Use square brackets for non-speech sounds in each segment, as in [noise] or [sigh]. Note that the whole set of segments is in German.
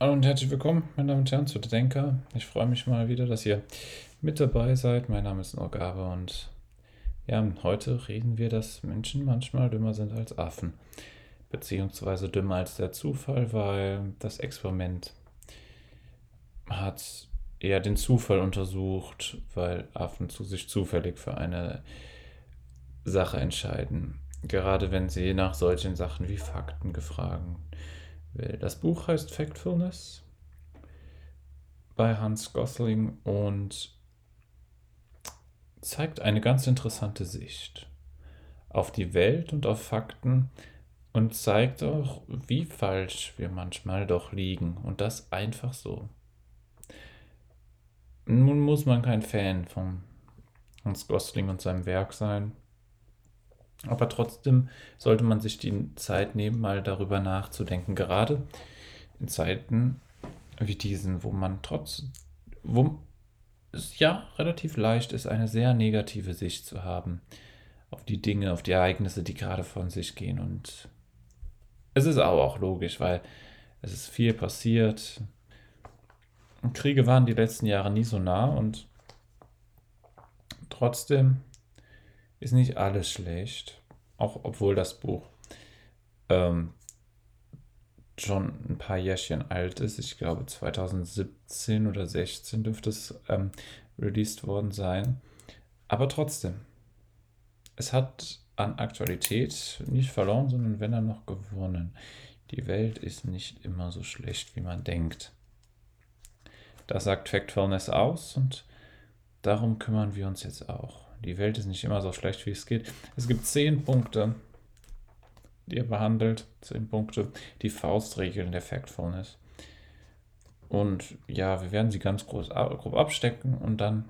Hallo und herzlich willkommen, meine Damen und Herren, zu Denker. Ich freue mich mal wieder, dass ihr mit dabei seid. Mein Name ist Norgabe und ja, heute reden wir, dass Menschen manchmal dümmer sind als Affen. Beziehungsweise dümmer als der Zufall, weil das Experiment hat eher den Zufall untersucht, weil Affen zu sich zufällig für eine Sache entscheiden. Gerade wenn sie nach solchen Sachen wie Fakten gefragt das Buch heißt Factfulness bei Hans Gosling und zeigt eine ganz interessante Sicht auf die Welt und auf Fakten und zeigt auch, wie falsch wir manchmal doch liegen und das einfach so. Nun muss man kein Fan von Hans Gosling und seinem Werk sein. Aber trotzdem sollte man sich die Zeit nehmen, mal darüber nachzudenken. Gerade in Zeiten wie diesen, wo man trotz, wo es ja relativ leicht ist, eine sehr negative Sicht zu haben auf die Dinge, auf die Ereignisse, die gerade von sich gehen. Und es ist aber auch logisch, weil es ist viel passiert. Kriege waren die letzten Jahre nie so nah und trotzdem ist nicht alles schlecht, auch obwohl das Buch ähm, schon ein paar Jährchen alt ist. Ich glaube 2017 oder 16 dürfte es ähm, released worden sein. Aber trotzdem, es hat an Aktualität nicht verloren, sondern wenn er noch gewonnen. Die Welt ist nicht immer so schlecht, wie man denkt. Das sagt Factfulness aus und darum kümmern wir uns jetzt auch. Die Welt ist nicht immer so schlecht, wie es geht. Es gibt zehn Punkte, die ihr behandelt. Zehn Punkte, die Faustregeln der Factfulness. Und ja, wir werden sie ganz groß, grob abstecken und dann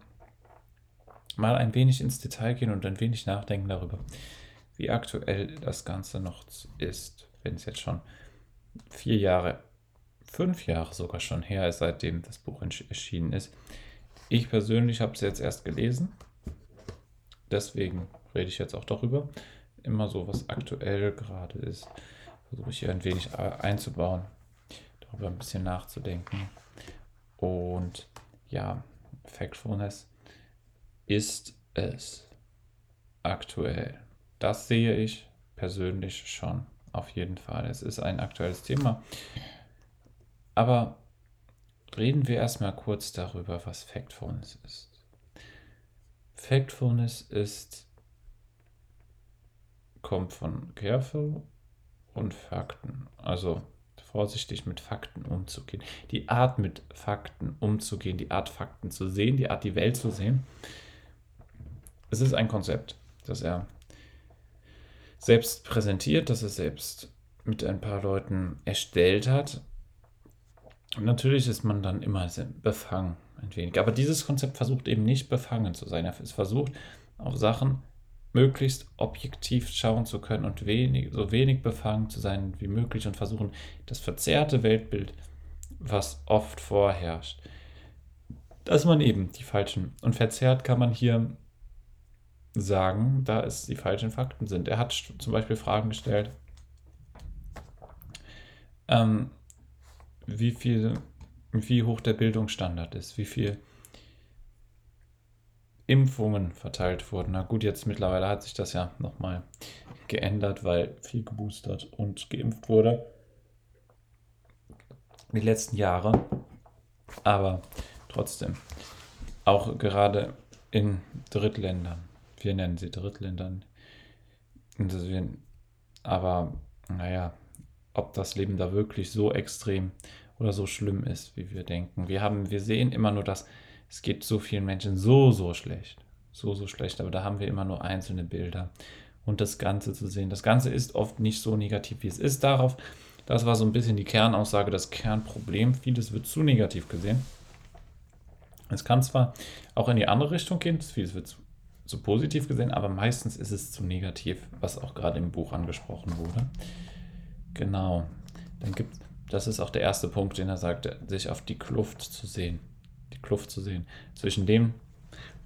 mal ein wenig ins Detail gehen und ein wenig nachdenken darüber, wie aktuell das Ganze noch ist, wenn es jetzt schon vier Jahre, fünf Jahre sogar schon her ist, seitdem das Buch erschienen ist. Ich persönlich habe es jetzt erst gelesen deswegen rede ich jetzt auch darüber. Immer so, was aktuell gerade ist, versuche ich hier ein wenig einzubauen, darüber ein bisschen nachzudenken. Und ja, Factfulness ist es aktuell. Das sehe ich persönlich schon, auf jeden Fall. Es ist ein aktuelles Thema. Aber reden wir erstmal kurz darüber, was Factfulness ist. Factfulness ist, kommt von careful und Fakten. Also vorsichtig mit Fakten umzugehen. Die Art mit Fakten umzugehen, die Art Fakten zu sehen, die Art die Welt zu sehen. Es ist ein Konzept, das er selbst präsentiert, das er selbst mit ein paar Leuten erstellt hat. Und natürlich ist man dann immer befangen ein wenig. Aber dieses Konzept versucht eben nicht befangen zu sein. Es versucht auf Sachen möglichst objektiv schauen zu können und wenig, so wenig befangen zu sein wie möglich und versuchen, das verzerrte Weltbild, was oft vorherrscht, dass man eben die falschen und verzerrt kann man hier sagen, da es die falschen Fakten sind. Er hat zum Beispiel Fragen gestellt, ähm, wie viel wie hoch der Bildungsstandard ist, wie viel Impfungen verteilt wurden. Na gut, jetzt mittlerweile hat sich das ja nochmal geändert, weil viel geboostert und geimpft wurde. Die letzten Jahre. Aber trotzdem, auch gerade in Drittländern, wir nennen sie Drittländern, aber naja, ob das Leben da wirklich so extrem oder so schlimm ist, wie wir denken. Wir haben, wir sehen immer nur dass es geht so vielen Menschen so, so schlecht. So, so schlecht. Aber da haben wir immer nur einzelne Bilder. Und das Ganze zu sehen. Das Ganze ist oft nicht so negativ, wie es ist. Darauf, das war so ein bisschen die Kernaussage, das Kernproblem. Vieles wird zu negativ gesehen. Es kann zwar auch in die andere Richtung gehen, vieles wird zu, zu positiv gesehen, aber meistens ist es zu negativ, was auch gerade im Buch angesprochen wurde. Genau. Dann gibt es das ist auch der erste Punkt, den er sagt, sich auf die Kluft zu sehen. Die Kluft zu sehen zwischen dem,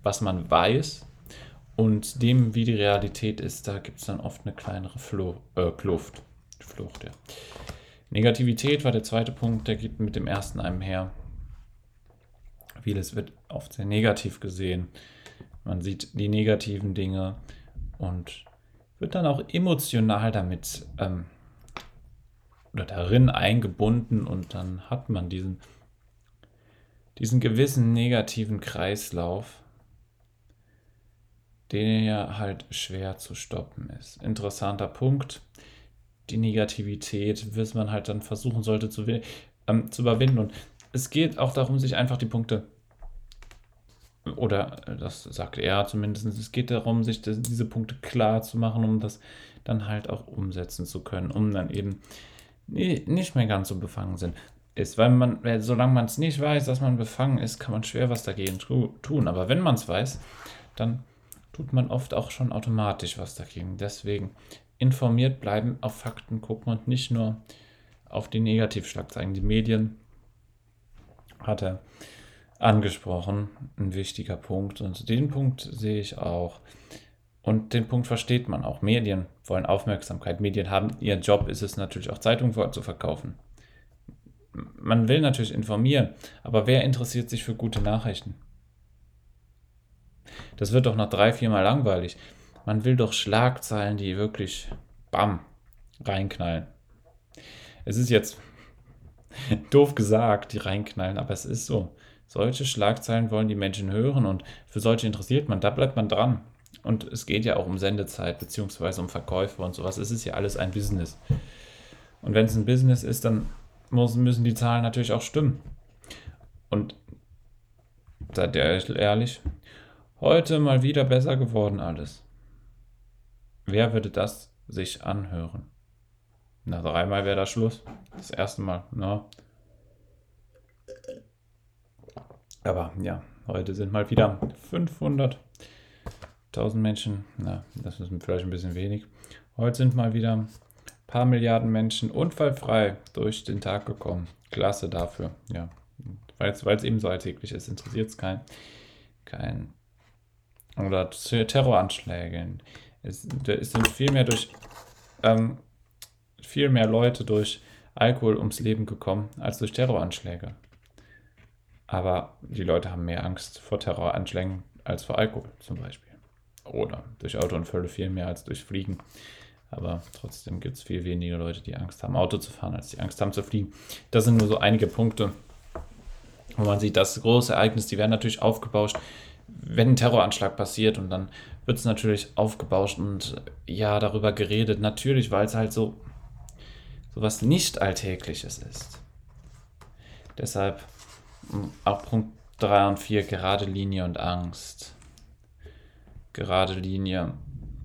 was man weiß und dem, wie die Realität ist. Da gibt es dann oft eine kleinere Flo äh, Kluft. Flucht, ja. Negativität war der zweite Punkt, der geht mit dem ersten einher. Vieles wird oft sehr negativ gesehen. Man sieht die negativen Dinge und wird dann auch emotional damit ähm, oder darin eingebunden und dann hat man diesen, diesen gewissen negativen Kreislauf, den ja halt schwer zu stoppen ist. Interessanter Punkt die Negativität, bis man halt dann versuchen sollte zu, ähm, zu überwinden. Und es geht auch darum, sich einfach die Punkte, oder äh, das sagt er zumindest, es geht darum, sich diese Punkte klar zu machen, um das dann halt auch umsetzen zu können, um dann eben nicht mehr ganz so befangen sind. Ist, weil man, solange man es nicht weiß, dass man befangen ist, kann man schwer was dagegen tun. Aber wenn man es weiß, dann tut man oft auch schon automatisch was dagegen. Deswegen informiert bleiben, auf Fakten gucken und nicht nur auf die Negativschlagzeilen. Die Medien hat er angesprochen, ein wichtiger Punkt. Und den Punkt sehe ich auch. Und den Punkt versteht man auch. Medien wollen Aufmerksamkeit. Medien haben, ihr Job ist es natürlich auch Zeitungen zu verkaufen. Man will natürlich informieren, aber wer interessiert sich für gute Nachrichten? Das wird doch noch drei, viermal langweilig. Man will doch Schlagzeilen, die wirklich bam reinknallen. Es ist jetzt [laughs] doof gesagt, die reinknallen, aber es ist so. Solche Schlagzeilen wollen die Menschen hören und für solche interessiert man, da bleibt man dran. Und es geht ja auch um Sendezeit beziehungsweise um Verkäufe und sowas. Es ist ja alles ein Business. Und wenn es ein Business ist, dann muss, müssen die Zahlen natürlich auch stimmen. Und seid ihr ehrlich, heute mal wieder besser geworden alles. Wer würde das sich anhören? Na, dreimal wäre das Schluss. Das erste Mal, na. Aber ja, heute sind mal wieder 500. 1000 Menschen, na, das ist vielleicht ein bisschen wenig. Heute sind mal wieder ein paar Milliarden Menschen unfallfrei durch den Tag gekommen. Klasse dafür, ja. Weil es eben so alltäglich ist, interessiert es kein, kein. Oder Terroranschläge. Es, es sind viel mehr durch ähm, viel mehr Leute durch Alkohol ums Leben gekommen als durch Terroranschläge. Aber die Leute haben mehr Angst vor Terroranschlägen als vor Alkohol zum Beispiel. Oder durch Autounfälle viel mehr als durch Fliegen. Aber trotzdem gibt es viel weniger Leute, die Angst haben, Auto zu fahren, als die Angst haben zu fliegen. Das sind nur so einige Punkte, wo man sieht, das große Ereignis, die werden natürlich aufgebauscht, wenn ein Terroranschlag passiert und dann wird es natürlich aufgebauscht und ja, darüber geredet. Natürlich, weil es halt so, so was nicht Alltägliches ist. Deshalb hm, auch Punkt 3 und 4, gerade Linie und Angst. Gerade Linie,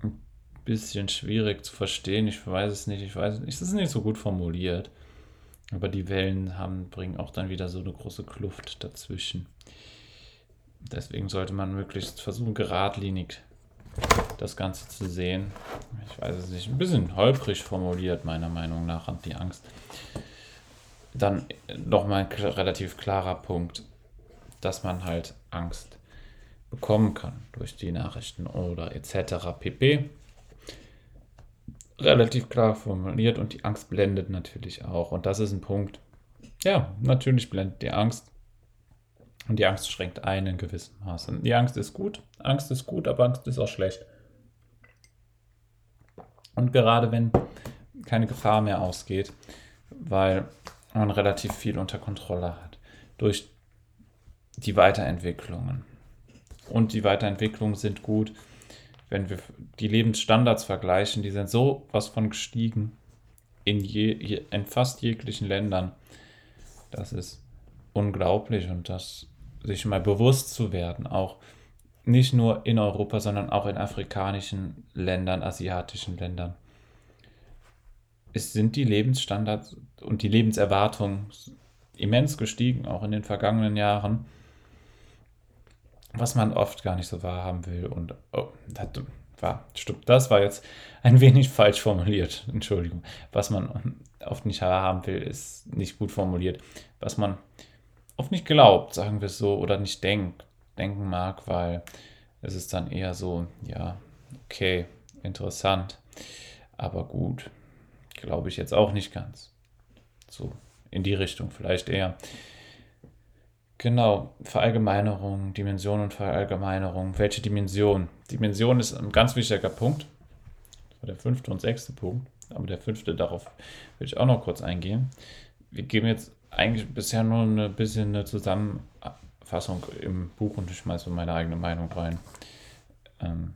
ein bisschen schwierig zu verstehen. Ich weiß es nicht, ich weiß es nicht. Es ist nicht so gut formuliert. Aber die Wellen haben, bringen auch dann wieder so eine große Kluft dazwischen. Deswegen sollte man möglichst versuchen, geradlinig das Ganze zu sehen. Ich weiß es nicht, ein bisschen holprig formuliert, meiner Meinung nach, die Angst. Dann nochmal ein relativ klarer Punkt, dass man halt Angst bekommen kann durch die Nachrichten oder etc. pp. Relativ klar formuliert und die Angst blendet natürlich auch. Und das ist ein Punkt. Ja, natürlich blendet die Angst. Und die Angst schränkt ein in gewissem Maße. Die Angst ist gut, Angst ist gut, aber Angst ist auch schlecht. Und gerade wenn keine Gefahr mehr ausgeht, weil man relativ viel unter Kontrolle hat durch die Weiterentwicklungen. Und die Weiterentwicklungen sind gut, wenn wir die Lebensstandards vergleichen, die sind so was von gestiegen in, je, in fast jeglichen Ländern. Das ist unglaublich und das sich mal bewusst zu werden, auch nicht nur in Europa, sondern auch in afrikanischen Ländern, asiatischen Ländern. Es sind die Lebensstandards und die Lebenserwartung immens gestiegen, auch in den vergangenen Jahren, was man oft gar nicht so wahrhaben will. Und oh, das war, stimmt, das war jetzt ein [laughs] wenig falsch formuliert. Entschuldigung. Was man oft nicht wahrhaben will, ist nicht gut formuliert. Was man oft nicht glaubt, sagen wir es so, oder nicht denkt, denken mag, weil es ist dann eher so, ja, okay, interessant, aber gut, glaube ich jetzt auch nicht ganz. So in die Richtung vielleicht eher. Genau, Verallgemeinerung, Dimension und Verallgemeinerung. Welche Dimension? Dimension ist ein ganz wichtiger Punkt. Das war der fünfte und sechste Punkt. Aber der fünfte, darauf will ich auch noch kurz eingehen. Wir geben jetzt eigentlich bisher nur ein bisschen eine Zusammenfassung im Buch und ich schmeiße meine eigene Meinung rein. Ähm,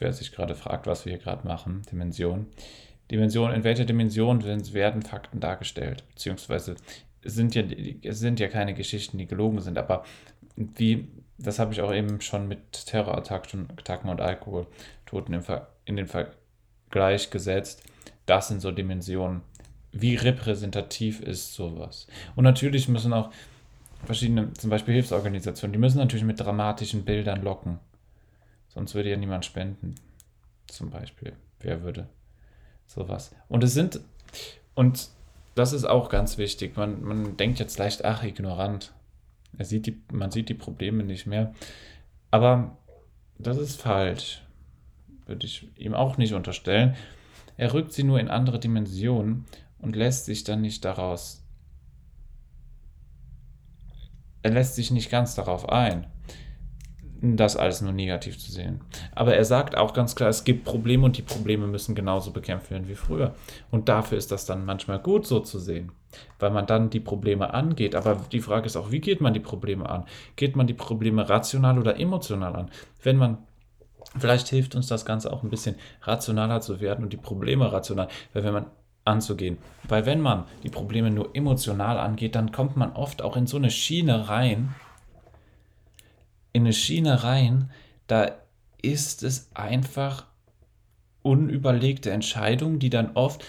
wer sich gerade fragt, was wir hier gerade machen, Dimension. Dimension, in welcher Dimension werden Fakten dargestellt? Beziehungsweise sind ja, sind ja keine Geschichten, die gelogen sind, aber wie, das habe ich auch eben schon mit Terrorattacken und Alkoholtoten in den Vergleich gesetzt. Das sind so Dimensionen. Wie repräsentativ ist sowas? Und natürlich müssen auch verschiedene, zum Beispiel Hilfsorganisationen, die müssen natürlich mit dramatischen Bildern locken. Sonst würde ja niemand spenden. Zum Beispiel. Wer würde sowas? Und es sind, und das ist auch ganz wichtig. Man, man denkt jetzt leicht, ach, ignorant. Er sieht die, man sieht die Probleme nicht mehr. Aber das ist falsch. Würde ich ihm auch nicht unterstellen. Er rückt sie nur in andere Dimensionen und lässt sich dann nicht daraus. Er lässt sich nicht ganz darauf ein das alles nur negativ zu sehen. Aber er sagt auch ganz klar, es gibt Probleme und die Probleme müssen genauso bekämpft werden wie früher. Und dafür ist das dann manchmal gut so zu sehen, weil man dann die Probleme angeht. Aber die Frage ist auch, wie geht man die Probleme an? Geht man die Probleme rational oder emotional an? Wenn man Vielleicht hilft uns das Ganze auch ein bisschen rationaler zu werden und die Probleme rational, weil wenn man anzugehen. Weil wenn man die Probleme nur emotional angeht, dann kommt man oft auch in so eine Schiene rein, in eine Schiene rein, da ist es einfach unüberlegte Entscheidungen, die dann oft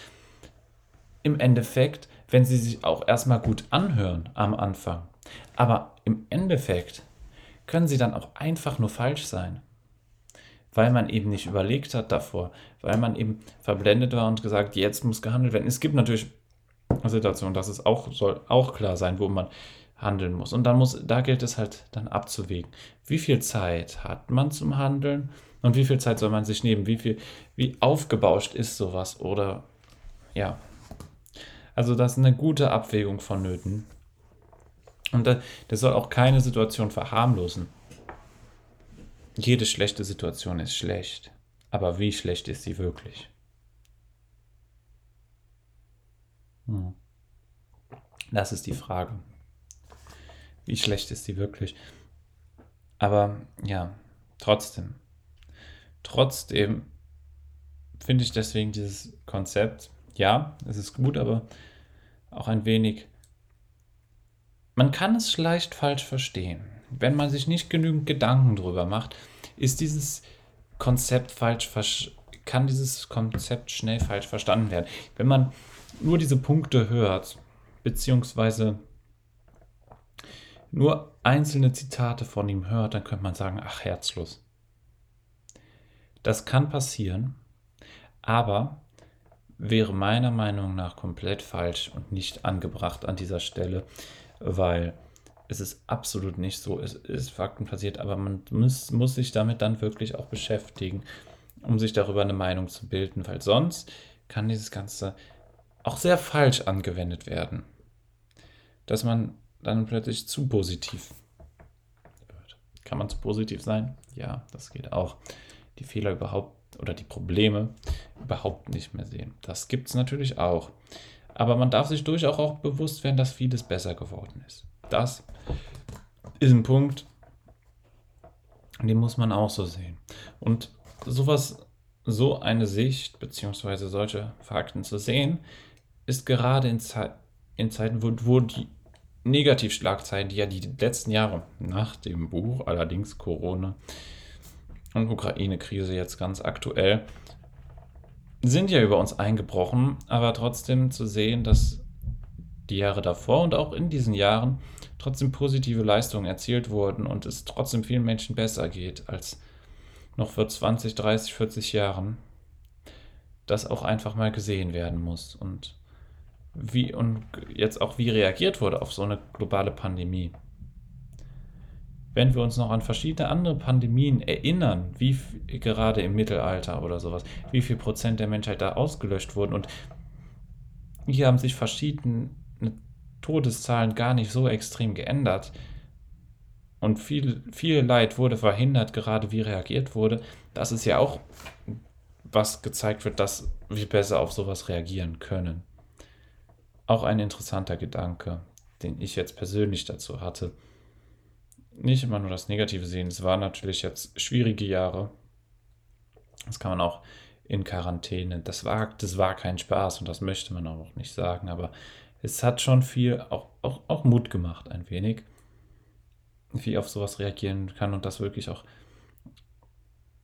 im Endeffekt, wenn sie sich auch erstmal gut anhören am Anfang, aber im Endeffekt können sie dann auch einfach nur falsch sein. Weil man eben nicht überlegt hat davor, weil man eben verblendet war und gesagt, jetzt muss gehandelt werden. Es gibt natürlich Situationen, das ist auch, soll auch klar sein, wo man handeln muss. Und dann muss, da gilt es halt dann abzuwägen. Wie viel Zeit hat man zum Handeln und wie viel Zeit soll man sich nehmen? Wie viel, wie aufgebauscht ist sowas? Oder ja. Also das ist eine gute Abwägung vonnöten. Und das soll auch keine Situation verharmlosen. Jede schlechte Situation ist schlecht. Aber wie schlecht ist sie wirklich? Hm. Das ist die Frage wie schlecht ist die wirklich. Aber ja, trotzdem. Trotzdem finde ich deswegen dieses Konzept, ja, es ist gut, aber auch ein wenig. Man kann es leicht falsch verstehen. Wenn man sich nicht genügend Gedanken drüber macht, ist dieses Konzept falsch kann dieses Konzept schnell falsch verstanden werden. Wenn man nur diese Punkte hört, beziehungsweise nur einzelne Zitate von ihm hört, dann könnte man sagen, ach, herzlos. Das kann passieren, aber wäre meiner Meinung nach komplett falsch und nicht angebracht an dieser Stelle, weil es ist absolut nicht so, es ist Fakten passiert, aber man muss, muss sich damit dann wirklich auch beschäftigen, um sich darüber eine Meinung zu bilden, weil sonst kann dieses Ganze auch sehr falsch angewendet werden. Dass man dann plötzlich zu positiv wird. Kann man zu positiv sein? Ja, das geht auch. Die Fehler überhaupt oder die Probleme überhaupt nicht mehr sehen. Das gibt es natürlich auch. Aber man darf sich durchaus auch bewusst werden, dass vieles besser geworden ist. Das ist ein Punkt, den muss man auch so sehen. Und sowas, so eine Sicht, beziehungsweise solche Fakten zu sehen, ist gerade in, Ze in Zeiten, wo, wo die Negativschlagzeilen, die ja die letzten Jahre nach dem Buch, allerdings Corona und Ukraine-Krise jetzt ganz aktuell, sind ja über uns eingebrochen, aber trotzdem zu sehen, dass die Jahre davor und auch in diesen Jahren trotzdem positive Leistungen erzielt wurden und es trotzdem vielen Menschen besser geht als noch vor 20, 30, 40 Jahren, das auch einfach mal gesehen werden muss. Und wie und jetzt auch wie reagiert wurde auf so eine globale Pandemie. Wenn wir uns noch an verschiedene andere Pandemien erinnern, wie gerade im Mittelalter oder sowas, wie viel Prozent der Menschheit da ausgelöscht wurden und hier haben sich verschieden, Todeszahlen gar nicht so extrem geändert. Und viel, viel Leid wurde verhindert, gerade wie reagiert wurde. Das ist ja auch, was gezeigt wird, dass wir besser auf sowas reagieren können. Auch ein interessanter Gedanke, den ich jetzt persönlich dazu hatte. Nicht immer nur das Negative sehen. Es waren natürlich jetzt schwierige Jahre. Das kann man auch in Quarantäne. Das war, das war kein Spaß und das möchte man auch nicht sagen, aber es hat schon viel, auch, auch, auch Mut gemacht, ein wenig, wie auf sowas reagieren kann und das wirklich auch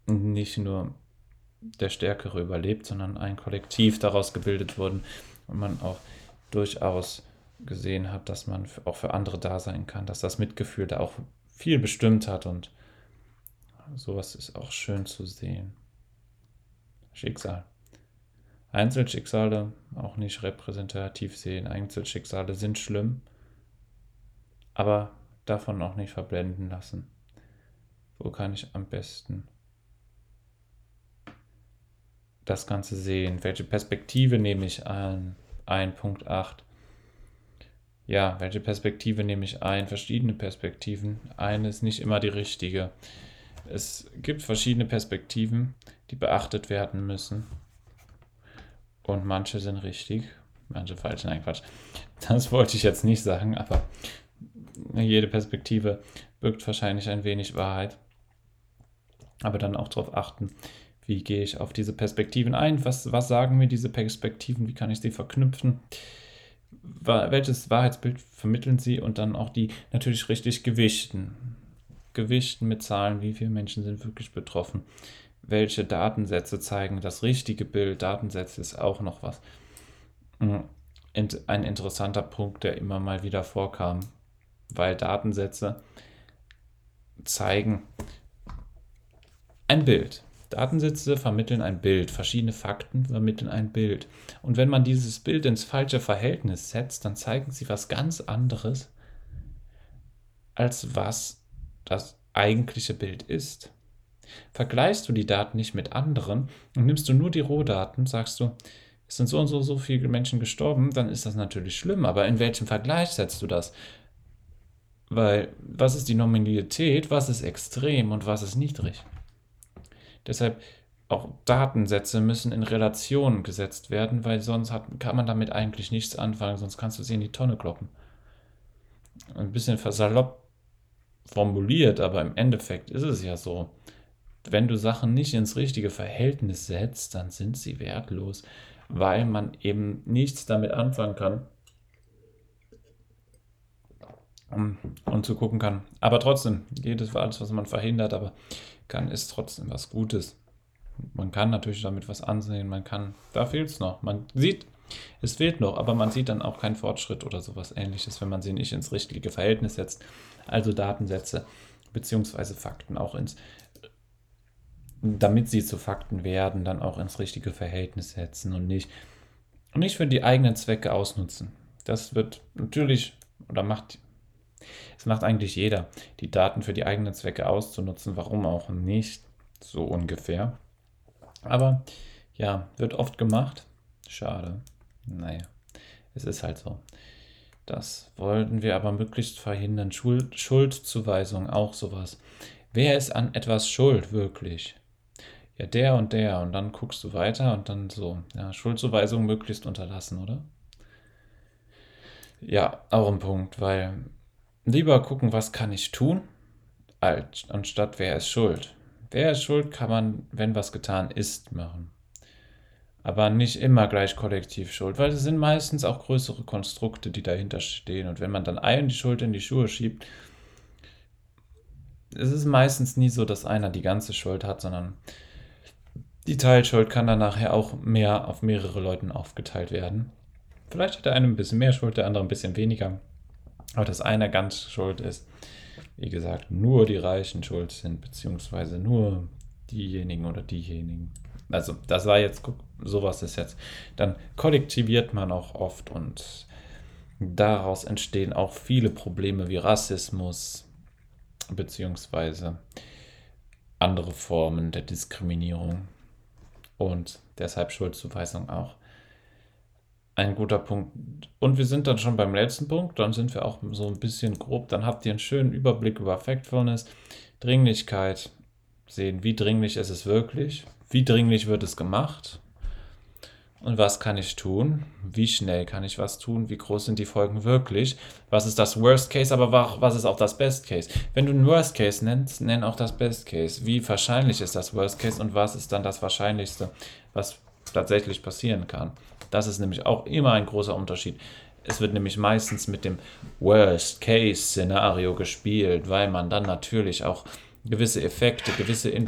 nicht nur der Stärkere überlebt, sondern ein Kollektiv daraus gebildet wurden und man auch durchaus gesehen hat, dass man auch für andere da sein kann, dass das Mitgefühl da auch viel bestimmt hat und sowas ist auch schön zu sehen. Schicksal. Einzelschicksale auch nicht repräsentativ sehen. Einzelschicksale sind schlimm, aber davon auch nicht verblenden lassen. Wo kann ich am besten das Ganze sehen? Welche Perspektive nehme ich an? 1.8. Ja, welche Perspektive nehme ich ein? Verschiedene Perspektiven. Eine ist nicht immer die richtige. Es gibt verschiedene Perspektiven, die beachtet werden müssen. Und manche sind richtig, manche falsch. Nein, Quatsch. Das wollte ich jetzt nicht sagen, aber jede Perspektive birgt wahrscheinlich ein wenig Wahrheit. Aber dann auch darauf achten, wie gehe ich auf diese Perspektiven ein? Was, was sagen mir diese Perspektiven? Wie kann ich sie verknüpfen? Welches Wahrheitsbild vermitteln sie? Und dann auch die natürlich richtig gewichten. Gewichten mit Zahlen, wie viele Menschen sind wirklich betroffen? Welche Datensätze zeigen das richtige Bild? Datensätze ist auch noch was. Mm, ein interessanter Punkt, der immer mal wieder vorkam, weil Datensätze zeigen ein Bild. Datensätze vermitteln ein Bild, verschiedene Fakten vermitteln ein Bild. Und wenn man dieses Bild ins falsche Verhältnis setzt, dann zeigen sie was ganz anderes, als was das eigentliche Bild ist. Vergleichst du die Daten nicht mit anderen und nimmst du nur die Rohdaten, sagst du, es sind so und so, so viele Menschen gestorben, dann ist das natürlich schlimm. Aber in welchem Vergleich setzt du das? Weil, was ist die Nominalität, was ist extrem und was ist niedrig? Deshalb auch Datensätze müssen in Relation gesetzt werden, weil sonst hat, kann man damit eigentlich nichts anfangen, sonst kannst du sie in die Tonne kloppen. Ein bisschen versalopp formuliert, aber im Endeffekt ist es ja so. Wenn du Sachen nicht ins richtige Verhältnis setzt, dann sind sie wertlos, weil man eben nichts damit anfangen kann. Und zu gucken kann. Aber trotzdem, jedes alles, was man verhindert, aber kann, ist trotzdem was Gutes. Man kann natürlich damit was ansehen, man kann, da fehlt es noch. Man sieht, es fehlt noch, aber man sieht dann auch keinen Fortschritt oder sowas ähnliches, wenn man sie nicht ins richtige Verhältnis setzt. Also Datensätze beziehungsweise Fakten auch ins, damit sie zu Fakten werden, dann auch ins richtige Verhältnis setzen und nicht, nicht für die eigenen Zwecke ausnutzen. Das wird natürlich oder macht es macht eigentlich jeder, die Daten für die eigenen Zwecke auszunutzen. Warum auch nicht? So ungefähr. Aber ja, wird oft gemacht. Schade. Naja, es ist halt so. Das wollten wir aber möglichst verhindern. Schuld, Schuldzuweisung, auch sowas. Wer ist an etwas schuld, wirklich? Ja, der und der. Und dann guckst du weiter und dann so. Ja, Schuldzuweisung möglichst unterlassen, oder? Ja, auch ein Punkt, weil Lieber gucken, was kann ich tun, als, anstatt wer ist schuld. Wer ist schuld, kann man, wenn was getan ist, machen. Aber nicht immer gleich kollektiv schuld, weil es sind meistens auch größere Konstrukte, die dahinter stehen. Und wenn man dann einen die Schuld in die Schuhe schiebt, es ist meistens nie so, dass einer die ganze Schuld hat, sondern die Teilschuld kann dann nachher auch mehr auf mehrere Leuten aufgeteilt werden. Vielleicht hat der eine ein bisschen mehr Schuld, der andere ein bisschen weniger. Aber dass einer ganz schuld ist, wie gesagt, nur die Reichen schuld sind, beziehungsweise nur diejenigen oder diejenigen. Also, das war jetzt, guck, sowas ist jetzt. Dann kollektiviert man auch oft und daraus entstehen auch viele Probleme wie Rassismus, beziehungsweise andere Formen der Diskriminierung und deshalb Schuldzuweisung auch ein guter Punkt. Und wir sind dann schon beim letzten Punkt, dann sind wir auch so ein bisschen grob. Dann habt ihr einen schönen Überblick über Factfulness, Dringlichkeit, sehen, wie dringlich ist es wirklich, wie dringlich wird es gemacht und was kann ich tun, wie schnell kann ich was tun, wie groß sind die Folgen wirklich, was ist das Worst Case, aber was ist auch das Best Case. Wenn du ein Worst Case nennst, nenn auch das Best Case. Wie wahrscheinlich ist das Worst Case und was ist dann das Wahrscheinlichste, was tatsächlich passieren kann. Das ist nämlich auch immer ein großer Unterschied. Es wird nämlich meistens mit dem Worst-Case-Szenario gespielt, weil man dann natürlich auch gewisse Effekte, gewisse In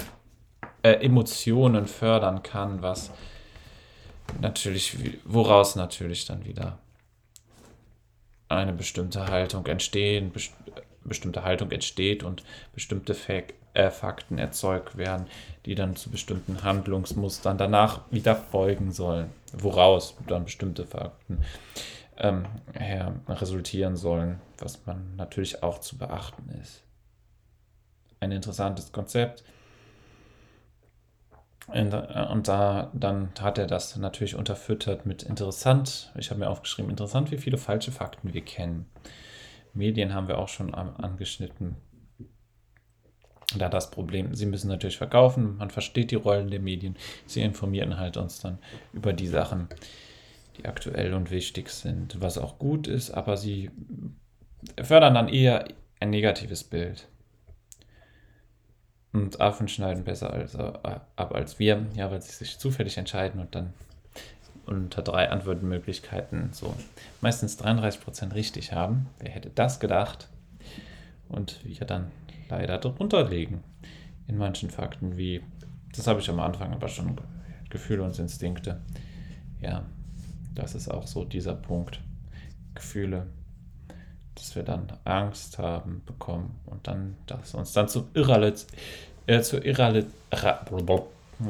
äh, Emotionen fördern kann, was natürlich, woraus natürlich dann wieder eine bestimmte Haltung entstehen, best bestimmte Haltung entsteht und bestimmte Fak äh, Fakten erzeugt werden, die dann zu bestimmten Handlungsmustern danach wieder folgen sollen, woraus dann bestimmte Fakten ähm, her resultieren sollen, was man natürlich auch zu beachten ist. Ein interessantes Konzept. Und da dann hat er das natürlich unterfüttert mit interessant. Ich habe mir aufgeschrieben, interessant, wie viele falsche Fakten wir kennen. Medien haben wir auch schon angeschnitten. Da das Problem, sie müssen natürlich verkaufen, man versteht die Rollen der Medien, sie informieren halt uns dann über die Sachen, die aktuell und wichtig sind, was auch gut ist, aber sie fördern dann eher ein negatives Bild. Und Affen schneiden besser als, äh, ab als wir, ja, weil sie sich zufällig entscheiden und dann unter drei Antwortmöglichkeiten so meistens 33% richtig haben. Wer hätte das gedacht? Und wir dann leider darunter liegen in manchen Fakten, wie, das habe ich am Anfang aber schon, Gefühle und Instinkte. Ja, das ist auch so dieser Punkt. Gefühle, dass wir dann Angst haben bekommen und dann, dass uns dann zu Irralit, äh, zu Irralit,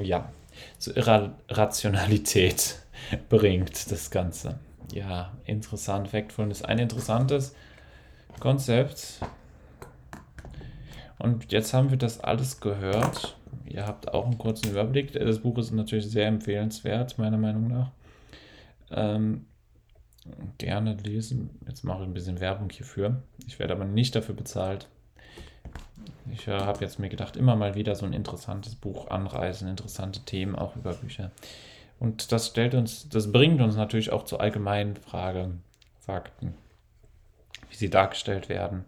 ja, zu Irrationalität [laughs] bringt, das Ganze. Ja, interessant. Factfulness ein interessantes Konzept. Und jetzt haben wir das alles gehört. Ihr habt auch einen kurzen Überblick. Das Buch ist natürlich sehr empfehlenswert, meiner Meinung nach. Ähm, gerne lesen. Jetzt mache ich ein bisschen Werbung hierfür. Ich werde aber nicht dafür bezahlt. Ich äh, habe jetzt mir gedacht, immer mal wieder so ein interessantes Buch anreisen, interessante Themen auch über Bücher. Und das stellt uns, das bringt uns natürlich auch zur allgemeinen Frage, Fakten, wie sie dargestellt werden.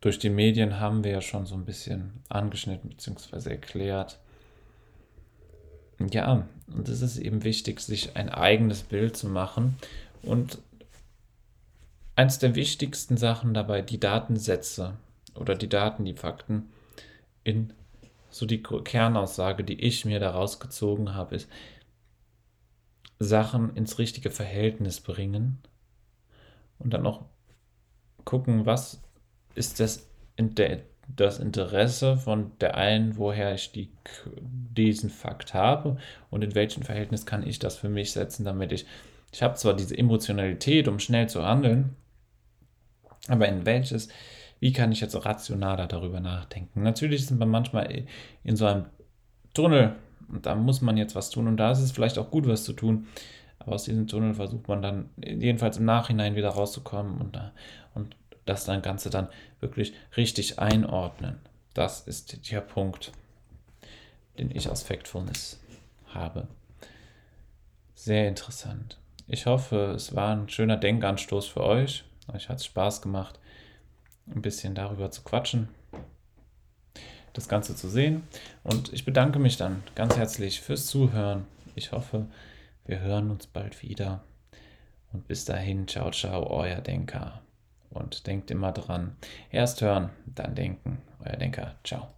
Durch die Medien haben wir ja schon so ein bisschen angeschnitten bzw. erklärt. Ja, und es ist eben wichtig, sich ein eigenes Bild zu machen. Und eins der wichtigsten Sachen dabei, die Datensätze oder die Daten, die Fakten in so die Kernaussage, die ich mir daraus gezogen habe, ist, Sachen ins richtige Verhältnis bringen und dann auch gucken, was ist das, das Interesse von der einen, woher ich die, diesen Fakt habe und in welchem Verhältnis kann ich das für mich setzen, damit ich, ich habe zwar diese Emotionalität, um schnell zu handeln, aber in welches wie kann ich jetzt rationaler darüber nachdenken. Natürlich sind wir manchmal in so einem Tunnel und da muss man jetzt was tun und da ist es vielleicht auch gut, was zu tun. Aber aus diesem Tunnel versucht man dann jedenfalls im Nachhinein wieder rauszukommen und, und das dann Ganze dann wirklich richtig einordnen. Das ist der Punkt, den ich aus Factfulness habe. Sehr interessant. Ich hoffe, es war ein schöner Denkanstoß für euch. Euch hat es Spaß gemacht ein bisschen darüber zu quatschen, das Ganze zu sehen. Und ich bedanke mich dann ganz herzlich fürs Zuhören. Ich hoffe, wir hören uns bald wieder. Und bis dahin, ciao, ciao, euer Denker. Und denkt immer dran, erst hören, dann denken, euer Denker. Ciao.